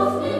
Dios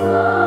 Oh.